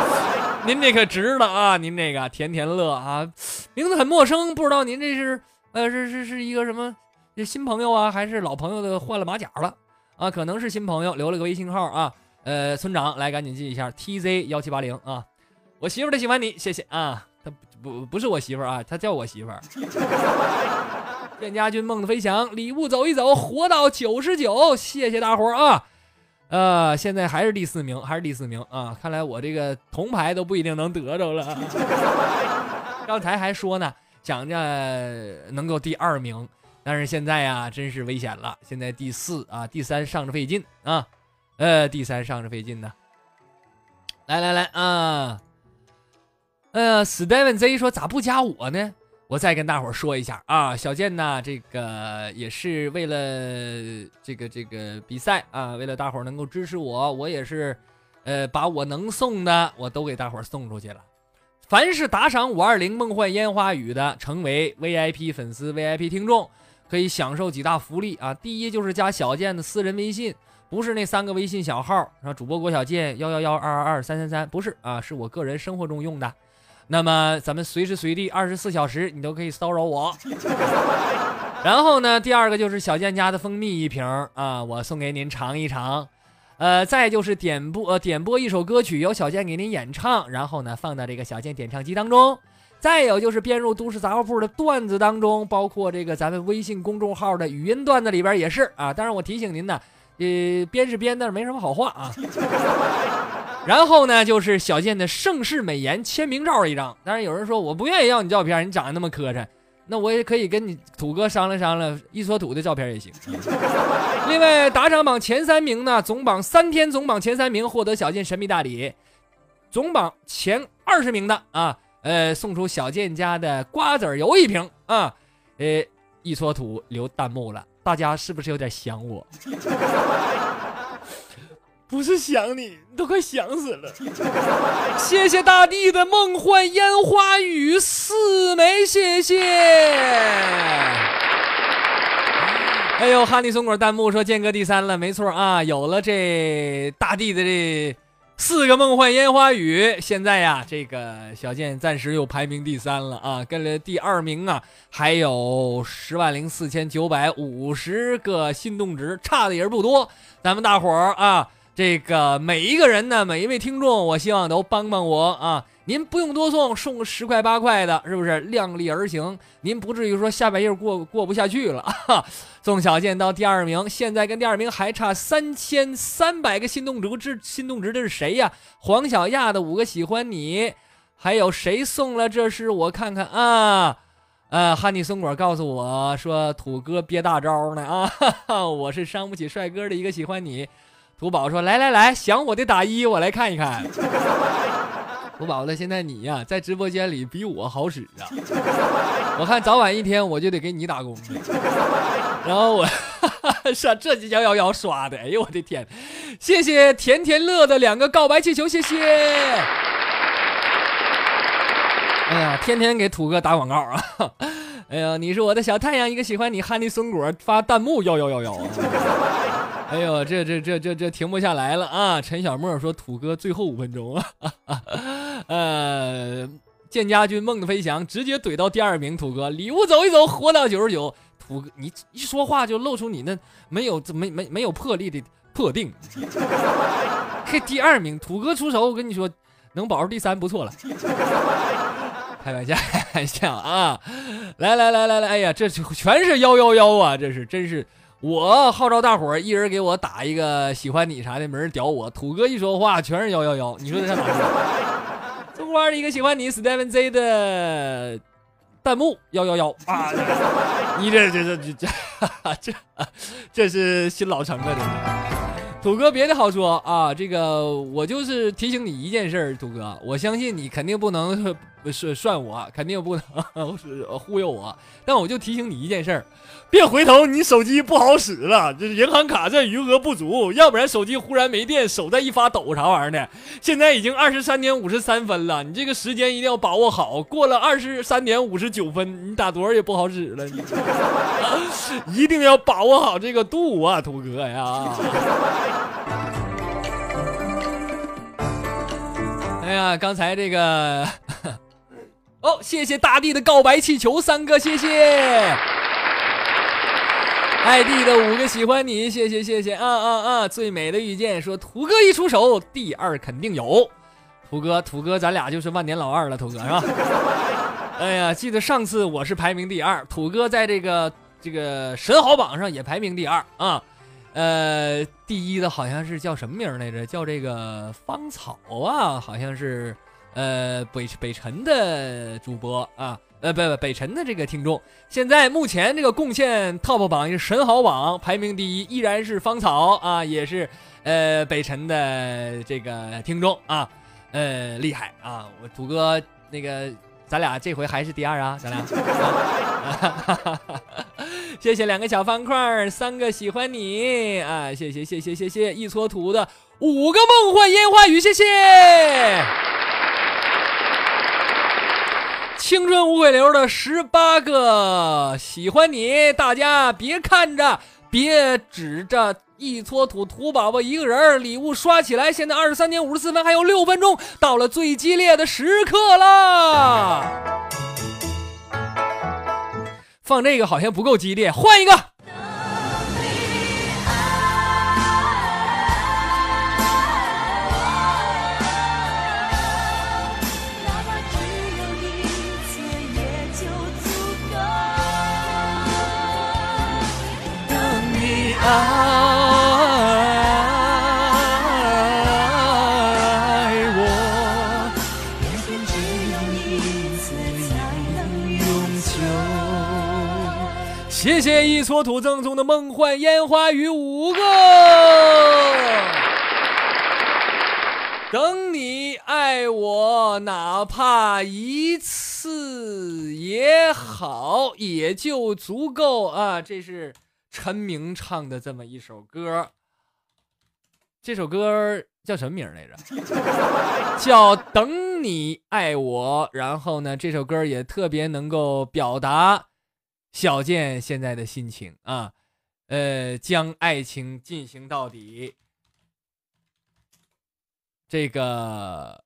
您这可值了啊！您这个甜甜乐啊，名字很陌生，不知道您这是呃是是是一个什么新朋友啊，还是老朋友的换了马甲了啊？可能是新朋友，留了个微信号啊。呃，村长来赶紧记一下 tz 幺七八零啊，我媳妇的喜欢你，谢谢啊。不不是我媳妇儿啊，她叫我媳妇儿。店家军梦的飞翔礼物走一走，活到九十九，谢谢大伙儿啊！呃，现在还是第四名，还是第四名啊！看来我这个铜牌都不一定能得着了。刚才还说呢，想着能够第二名，但是现在呀，真是危险了。现在第四啊，第三上着费劲啊，呃，第三上着费劲呢。来来来啊！呃，Steven Z 说咋不加我呢？我再跟大伙说一下啊，小健呢，这个也是为了这个这个比赛啊，为了大伙能够支持我，我也是，呃，把我能送的我都给大伙送出去了。凡是打赏五二零梦幻烟花雨的，成为 VIP 粉丝、VIP 听众，可以享受几大福利啊。第一就是加小健的私人微信，不是那三个微信小号，说主播郭小健幺幺幺二二二三三三，不是啊，是我个人生活中用的。那么咱们随时随地二十四小时你都可以骚扰我。然后呢，第二个就是小健家的蜂蜜一瓶啊，我送给您尝一尝。呃，再就是点播呃点播一首歌曲，由小健给您演唱，然后呢放到这个小健点唱机当中。再有就是编入都市杂货铺的段子当中，包括这个咱们微信公众号的语音段子里边也是啊。当然我提醒您呢，呃编是编，但是没什么好话啊。然后呢，就是小健的盛世美颜签名照一张。当然有人说我不愿意要你照片，你长得那么磕碜，那我也可以跟你土哥商量商量，一撮土的照片也行。另外打赏榜前三名呢，总榜三天总榜前三名获得小健神秘大礼，总榜前二十名的啊，呃，送出小健家的瓜子油一瓶啊，呃，一撮土留弹幕了，大家是不是有点想我？不是想你，都快想死了。谢谢大地的梦幻烟花雨四枚，谢谢。哎呦，哈尼松果弹幕说剑哥第三了，没错啊，有了这大地的这四个梦幻烟花雨，现在呀，这个小健暂时又排名第三了啊，跟了第二名啊，还有十万零四千九百五十个心动值，差的也是不多。咱们大伙儿啊。这个每一个人呢，每一位听众，我希望都帮帮我啊，您不用多送，送个十块八块的，是不是量力而行？您不至于说下半夜过过不下去了。宋小贱到第二名，现在跟第二名还差三千三百个心动值，这心动值这是谁呀？黄小亚的五个喜欢你，还有谁送了？这是我看看啊，呃，哈尼松果告诉我说土哥憋大招呢啊，我是伤不起帅哥的一个喜欢你。土宝说来来来，想我的打一，我来看一看。土宝子，现在你呀，在直播间里比我好使啊！我看早晚一天我就得给你打工然后我 刷这几幺幺幺刷的，哎呦我的天！谢谢甜甜乐的两个告白气球，谢谢。哎呀，天天给土哥打广告啊！哎呀，你是我的小太阳，一个喜欢你哈尼松果发弹幕幺幺幺幺。哎呦，这这这这这停不下来了啊！陈小莫说：“土哥最后五分钟啊，呃，建家军梦的飞翔直接怼到第二名，土哥礼物走一走，活到九十九。土哥，你一说话就露出你那没有没没没有魄力的破腚。这，第二名，土哥出手，我跟你说，能保住第三不错了。开玩笑，开玩笑啊！来来来来来，哎呀，这全是幺幺幺啊！这是真是。”我号召大伙儿，一人给我打一个喜欢你啥的，没人屌我。土哥一说话，全是幺幺幺。你说这上哪去？中花的一个喜欢你，Steven Z 的弹幕幺幺幺啊！你这这这这这这这是新老成了，这是。土哥，别的好说啊，这个我就是提醒你一件事儿，土哥，我相信你肯定不能是算我，肯定不能 是忽悠我，但我就提醒你一件事儿。别回头，你手机不好使了，这银行卡这余额不足，要不然手机忽然没电，手再一发抖啥玩意儿的。现在已经二十三点五十三分了，你这个时间一定要把握好。过了二十三点五十九分，你打多少也不好使了。你 一定要把握好这个度啊，土哥呀！哎呀，刚才这个哦，谢谢大地的告白气球三个，谢谢。爱弟的五个喜欢你，谢谢谢谢啊啊啊！最美的遇见说土哥一出手，第二肯定有。土哥土哥，咱俩就是万年老二了，土哥是吧？哎呀，记得上次我是排名第二，土哥在这个这个神豪榜上也排名第二啊。呃，第一的好像是叫什么名来着？叫这个芳草啊，好像是呃北北辰的主播啊。呃，不不，北辰的这个听众，现在目前这个贡献 top 榜是神豪榜排名第一，依然是芳草啊，也是呃北辰的这个听众啊，呃厉害啊！我土哥那个，咱俩这回还是第二啊，咱俩。谢谢两个小方块，三个喜欢你啊！谢谢谢谢谢谢一撮土的五个梦幻烟花雨，谢谢。青春无悔流的十八个喜欢你，大家别看着，别指着一撮土土宝宝一个人，礼物刷起来！现在二十三点五十四分，还有六分钟，到了最激烈的时刻了。放这个好像不够激烈，换一个。谢谢一撮土赠送的梦幻烟花雨五个。等你爱我，哪怕一次也好，也就足够啊！这是。陈明唱的这么一首歌，这首歌叫什么名来着？叫《等你爱我》。然后呢，这首歌也特别能够表达小健现在的心情啊。呃，将爱情进行到底。这个，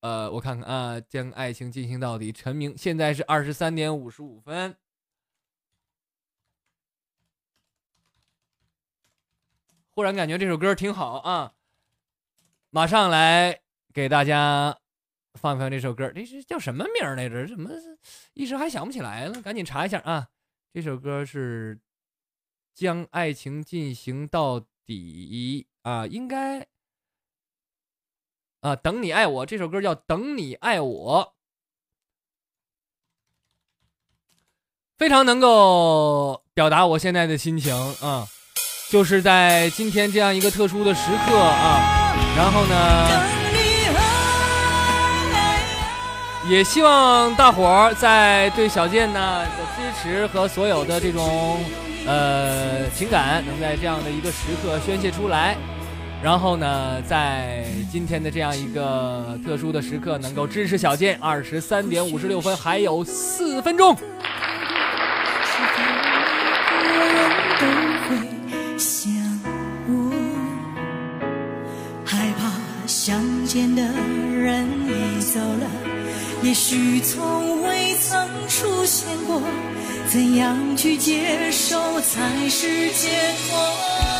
呃，我看看啊，将爱情进行到底。陈明现在是二十三点五十五分。忽然感觉这首歌挺好啊，马上来给大家放一放这首歌，这是叫什么名来着？怎么一时还想不起来了？赶紧查一下啊！这首歌是《将爱情进行到底》啊，应该啊，等你爱我。这首歌叫《等你爱我》，非常能够表达我现在的心情啊，就是在今天这样一个特殊的时刻啊，然后呢。也希望大伙儿在对小健呢的支持和所有的这种呃情感，能在这样的一个时刻宣泄出来，然后呢，在今天的这样一个特殊的时刻，能够支持小健。二十三点五十六分，还有四分钟。也许从未曾出现过，怎样去接受才是解脱？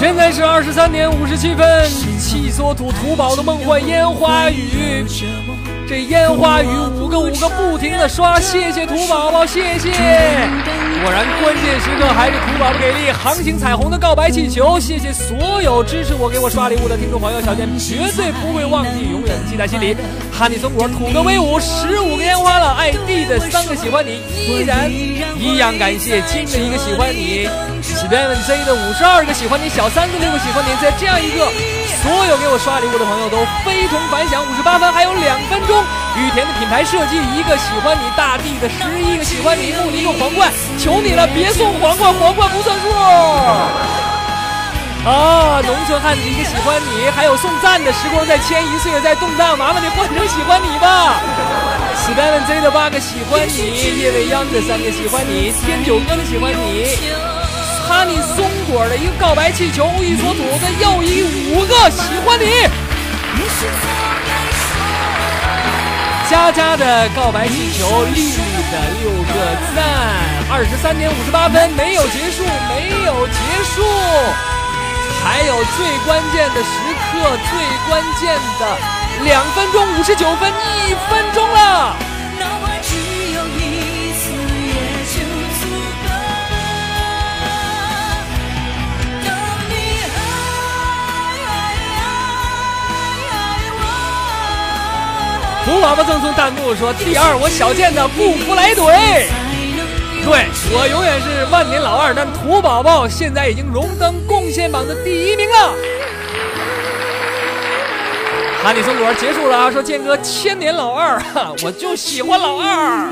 现在是二十三点五十七分，气缩土土宝的梦幻烟花雨，这烟花雨五个五个不停的刷，谢谢土宝宝，谢谢。果然关键时刻还是土宝宝给力，航行彩虹的告白气球，谢谢所有支持我给我刷礼物的听众朋友，小健绝对不会忘记，永远记在心里。哈尼松果土哥威武，十五个烟花了，爱弟的三个喜欢你，依然一样感谢亲的一个喜欢你。Steven Z 的五十二个喜欢你，小三子六个喜欢你，在这样一个所有给我刷礼物的朋友都非同凡响，五十八分还有两分钟。雨田的品牌设计一个喜欢你，大地的十一个喜欢你，木尼个皇冠，求你了别送皇冠，皇冠不算数。啊，农村汉子一个喜欢你，还有送赞的时光在迁移，岁月在动荡，麻烦你换成喜欢你吧。Steven Z 的八个喜欢你，叶未央的三个喜欢你，天九哥的喜欢你。哈尼松果的一个告白气球，一所土的又一五个喜欢你。佳佳的告白气球，丽丽的六个赞，二十三点五十八分，没有结束，没有结束，还有最关键的时刻，最关键的两分钟五十九分，一分钟了。土宝宝赠送弹幕说：“第二，我小贱的不服来怼。”对我永远是万年老二，但土宝宝现在已经荣登贡献榜的第一名了。哈尼松果结束了啊！说剑哥千年老二，哈，我就喜欢老二。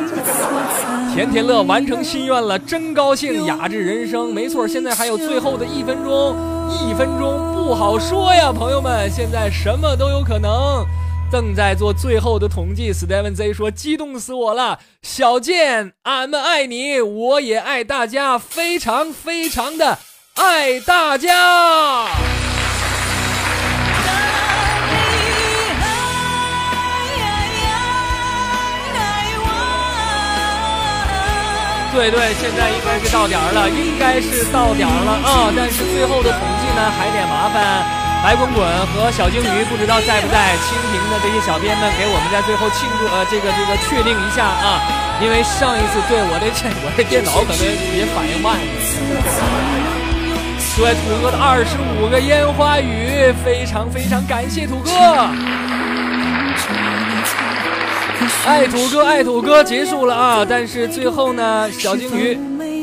甜甜乐完成心愿了，真高兴！雅致人生，没错，现在还有最后的一分钟，一分钟不好说呀，朋友们，现在什么都有可能。正在做最后的统计，Steven Z 说：“激动死我了，小健，俺们爱你，我也爱大家，非常非常的爱大家。”对对，现在应该是到点儿了，应该是到点儿了啊！但是最后的统计呢，还得麻烦。白滚滚和小鲸鱼不知道在不在？蜻蜓的这些小编们给我们在最后庆祝呃，这个这个确定一下啊，因为上一次对我的这我的电脑可能也反应慢。对土哥的二十五个烟花雨，非常非常感谢土哥。爱 土哥爱土哥结束了啊，但是最后呢，小鲸鱼。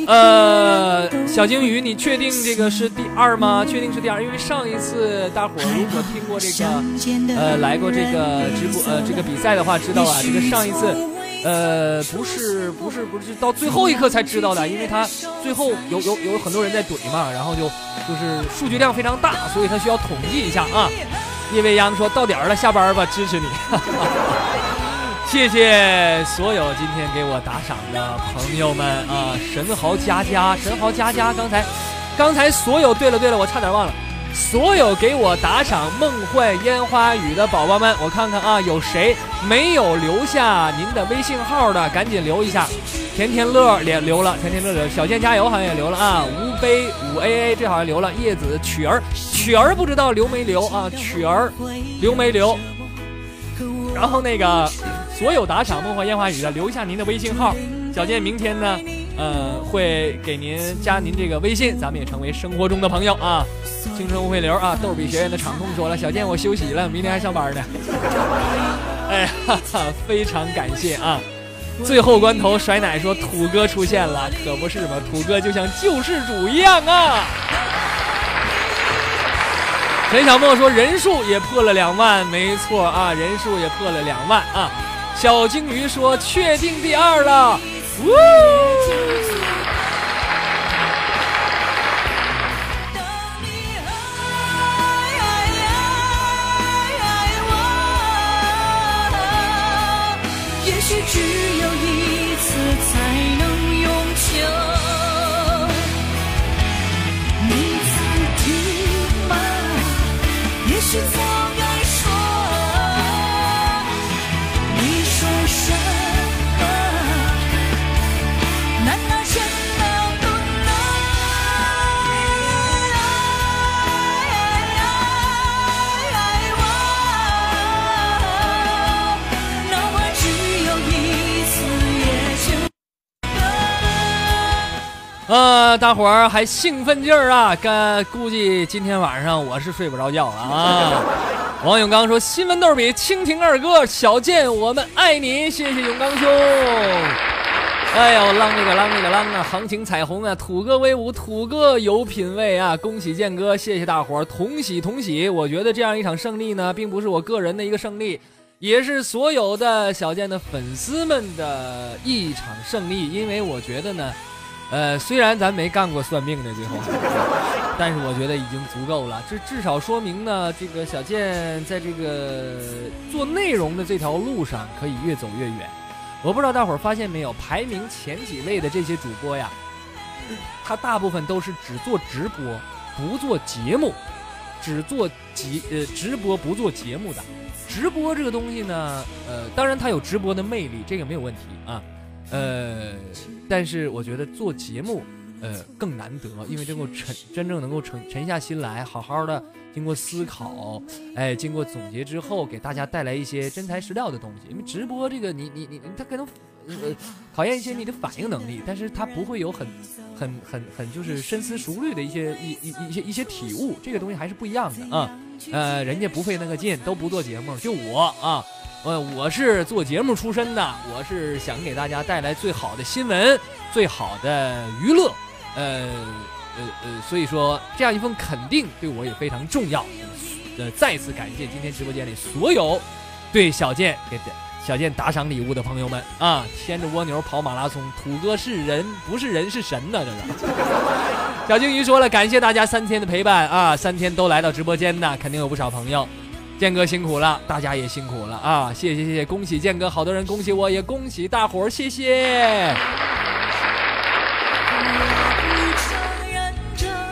呃，小鲸鱼，你确定这个是第二吗？确定是第二，因为上一次大伙如果听过这个，呃，来过这个直播，呃，这个比赛的话，知道啊，这个上一次，呃，不是不是不是到最后一刻才知道的，因为他最后有有有很多人在怼嘛，然后就就是数据量非常大，所以他需要统计一下啊。叶未央说到点儿了，下班吧，支持你。哈 哈谢谢所有今天给我打赏的朋友们啊！神豪佳佳，神豪佳佳，刚才，刚才所有，对了对了，我差点忘了，所有给我打赏梦幻烟花雨的宝宝们，我看看啊，有谁没有留下您的微信号的，赶紧留一下。甜甜乐也留了，甜甜乐留，小健加油好像也留了啊。吴杯五 A A 这好像留了，叶子曲儿曲儿不知道留没留啊？曲儿留没留？然后那个所有打赏梦幻烟花雨的，留下您的微信号，小健明天呢，呃，会给您加您这个微信，咱们也成为生活中的朋友啊。青春无会流啊，逗比学院的场控说了，小健我休息了，明天还上班呢。哎呀，非常感谢啊。最后关头，甩奶说：“土哥出现了，可不是嘛？土哥就像救世主一样啊！”陈小莫说：“人数也破了两万，没错啊，人数也破了两万啊。”小鲸鱼说：“确定第二了。”呃，大伙儿还兴奋劲儿啊！干估计今天晚上我是睡不着觉了啊。王永刚说：“新闻逗比，蜻蜓二哥，小健，我们爱你，谢谢永刚兄。”哎呦，啷那个啷那个啷啊！行情彩虹啊，土哥威武，土哥有品位啊！恭喜健哥，谢谢大伙儿，同喜同喜。我觉得这样一场胜利呢，并不是我个人的一个胜利，也是所有的小健的粉丝们的一场胜利，因为我觉得呢。呃，虽然咱没干过算命的最后，但是我觉得已经足够了。这至少说明呢，这个小健在这个做内容的这条路上可以越走越远。我不知道大伙儿发现没有，排名前几位的这些主播呀，他大部分都是只做直播不做节目，只做节呃直播不做节目的。直播这个东西呢，呃，当然它有直播的魅力，这个没有问题啊。呃，但是我觉得做节目，呃，更难得，因为能够沉真正能够沉沉下心来，好好的经过思考，哎，经过总结之后，给大家带来一些真材实料的东西。因为直播这个，你你你，他可能呃考验一些你的反应能力，但是他不会有很很很很就是深思熟虑的一些一一一些一些体悟，这个东西还是不一样的啊。呃，人家不费那个劲，都不做节目，就我啊。呃，我是做节目出身的，我是想给大家带来最好的新闻，最好的娱乐，呃呃呃，所以说这样一份肯定对我也非常重要。呃，再次感谢今天直播间里所有对小健给小健打赏礼物的朋友们啊！牵着蜗牛跑马拉松，土哥是人不是人是神呢，这是。小鲸鱼说了，感谢大家三天的陪伴啊，三天都来到直播间呢，肯定有不少朋友。建哥辛苦了，大家也辛苦了啊！谢谢谢谢，恭喜建哥，好多人恭喜我，也恭喜大伙儿，谢谢。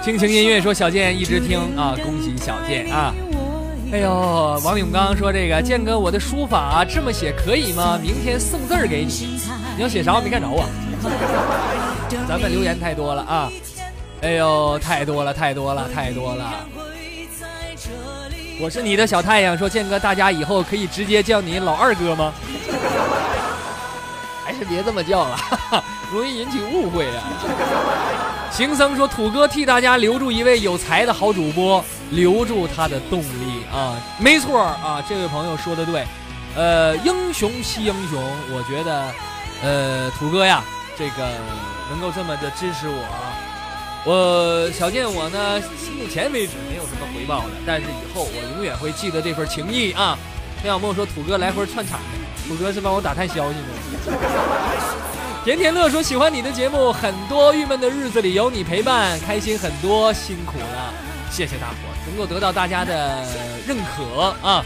轻轻音乐说小健一直听啊，恭喜小健啊！哎呦，王永刚说这个建哥，我的书法这么写可以吗？明天送字儿给你，你要写啥？我没看着啊。咱们留言太多了啊！哎呦，太多了，太多了，太多了。我是你的小太阳，说建哥，大家以后可以直接叫你老二哥吗？还 是别这么叫了，容易引起误会啊。行僧说土哥替大家留住一位有才的好主播，留住他的动力啊，没错啊，这位朋友说的对，呃，英雄惜英雄，我觉得，呃，土哥呀，这个能够这么的支持我。我小健，我呢，目前为止没有什么回报的，但是以后我永远会记得这份情谊啊。陈小梦说：“土哥来回串场的，土哥是帮我打探消息呢。”甜甜乐说：“喜欢你的节目，很多郁闷的日子里有你陪伴，开心很多，辛苦了，谢谢大伙，能够得到大家的认可啊，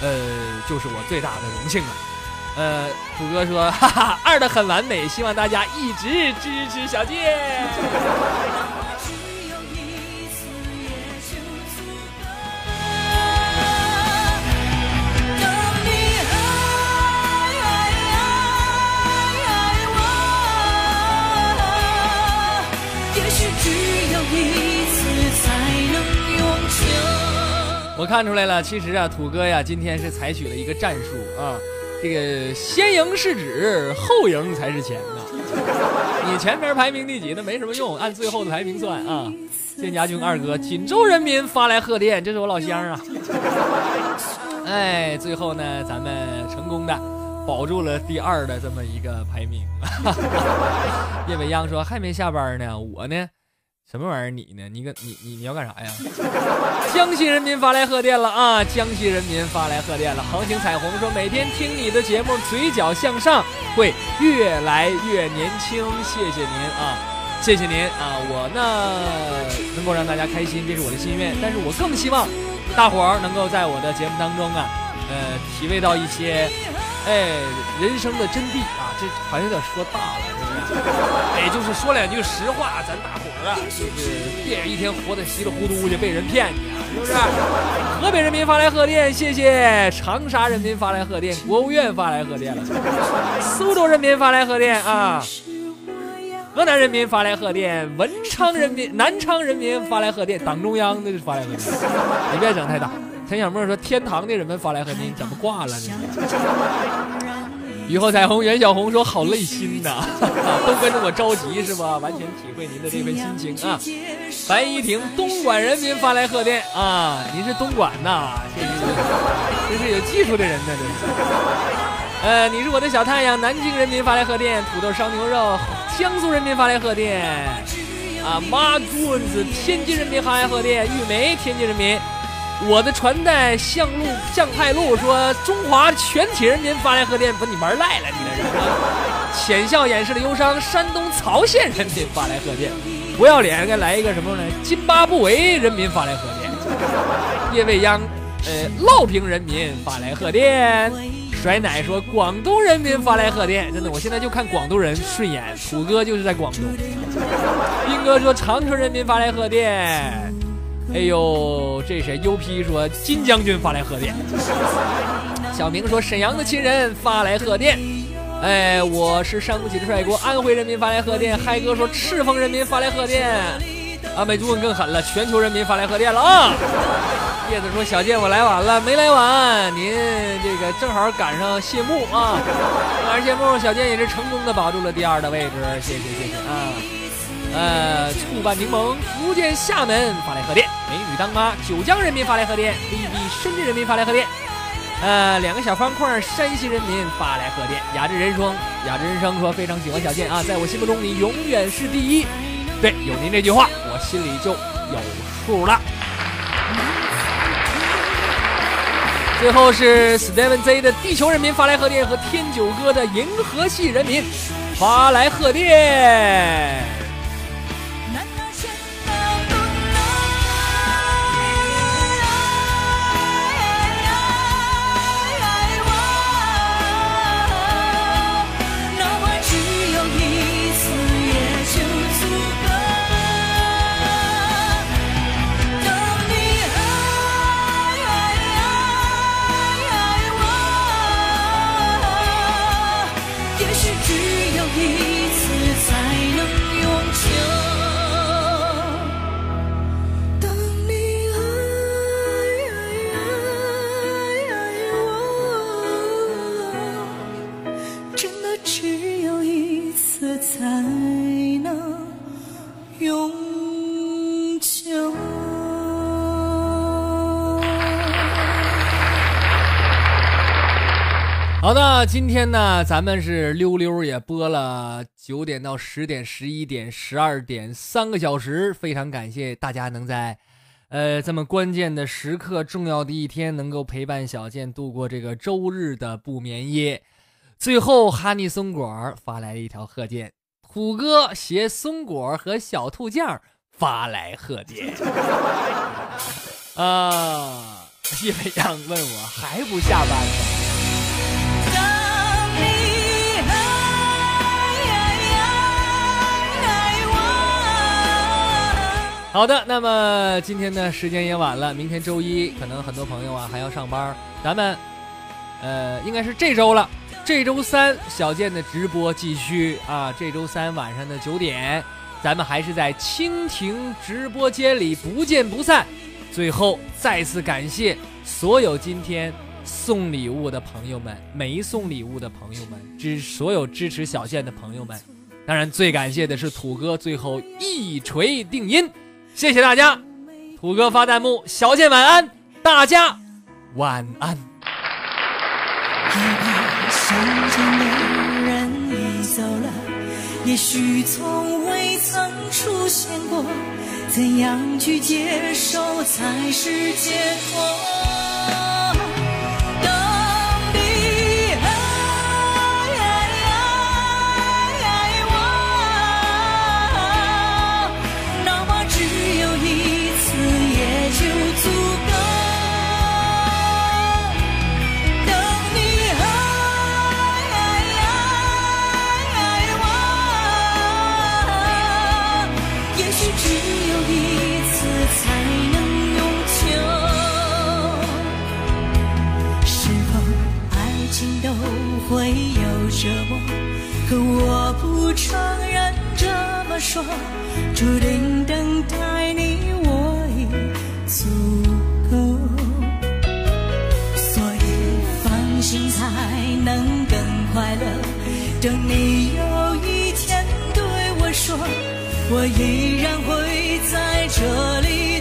呃，就是我最大的荣幸了。呃，土哥说，哈哈，二的很完美，希望大家一直支持小健。我，也许只有一次才能永久。我看出来了，其实啊，土哥呀，今天是采取了一个战术啊，这个先赢是指，后赢才是钱呢。你前面排名第几那没什么用，按最后的排名算啊。建家军二哥，锦州人民发来贺电，这是我老乡啊。哎，最后呢，咱们成功的保住了第二的这么一个排名。叶伟央说还没下班呢，我呢，什么玩意儿？你呢？你个你你你要干啥呀？江西人民发来贺电了啊！江西人民发来贺电了。航行彩虹说，每天听你的节目，嘴角向上，会越来越年轻。谢谢您啊，谢谢您啊！我呢能够让大家开心，这是我的心愿。但是我更希望大伙儿能够在我的节目当中啊，呃，体味到一些，哎，人生的真谛啊！这好像有点说大了，是不是？哎，就是说两句实话，咱大伙儿啊，就是别一天活得稀里糊涂的被人骗去啊，是不是？河北人民发来贺电，谢谢；长沙人民发来贺电，国务院发来贺电了，苏州人民发来贺电啊，河南人民发来贺电，文昌人民、南昌人民发来贺电，党中央那是发来贺电，你别整太大。陈小沫说，天堂的人们发来贺电，怎么挂了呢？雨后彩虹，袁小红说：“好累心呐，都跟着我着急是吧？完全体会您的这份心情啊。”白依婷，东莞人民发来贺电啊，您是东莞呐，这是这是有技术的人呢，这是。呃，你是我的小太阳，南京人民发来贺电，土豆烧牛肉，江苏人民发来贺电，啊，妈棍子，天津人民发来贺电，玉梅，天津人民。我的传代向路向派路说中华全体人民发来贺电，把你玩赖了你这是？浅笑掩饰了忧伤，山东曹县人民发来贺电，不要脸该来一个什么呢？津巴布韦人民发来贺电，叶未央，呃，乐平人民发来贺电，甩奶说广东人民发来贺电，真的，我现在就看广东人顺眼，土哥就是在广东。斌哥说长春人民发来贺电。哎呦，这谁？UP 说金将军发来贺电。小明说沈阳的亲人发来贺电。哎，我是伤不起的帅哥，安徽人民发来贺电。嗨哥说赤峰人民发来贺电。阿美族人更狠了，全球人民发来贺电了啊！叶子说小健我来晚了，没来晚，您这个正好赶上谢幕啊！赶上谢幕，小健也是成功的保住了第二的位置，谢谢谢谢啊！呃，醋拌柠檬，福建厦门发来贺电，美女当妈，九江人民发来贺电，VB 深圳人民发来贺电，呃，两个小方块，山西人民发来贺电，雅致人生，雅致人生说非常喜欢小健啊，在我心目中你永远是第一，对，有您这句话，我心里就有数了。最后是 Steven Z 的地球人民发来贺电和天九哥的银河系人民发来贺电。好的，今天呢，咱们是溜溜也播了九点到十点、十一点、十二点三个小时，非常感谢大家能在，呃，这么关键的时刻、重要的一天，能够陪伴小健度过这个周日的不眠夜。最后，哈尼松果发来了一条贺电，虎哥携松果和小兔酱发来贺电。啊，叶飞扬问我还不下班吗？好的，那么今天呢，时间也晚了，明天周一，可能很多朋友啊还要上班，咱们，呃，应该是这周了。这周三小健的直播继续啊，这周三晚上的九点，咱们还是在蜻蜓直播间里不见不散。最后再次感谢所有今天送礼物的朋友们，没送礼物的朋友们，支所有支持小健的朋友们，当然最感谢的是土哥，最后一锤定音，谢谢大家。土哥发弹幕，小健晚安，大家晚安。相见的人已走了，也许从未曾出现过，怎样去接受才是解脱？说，注定等待你我已足够，所以放心才能更快乐。等你有一天对我说，我依然会在这里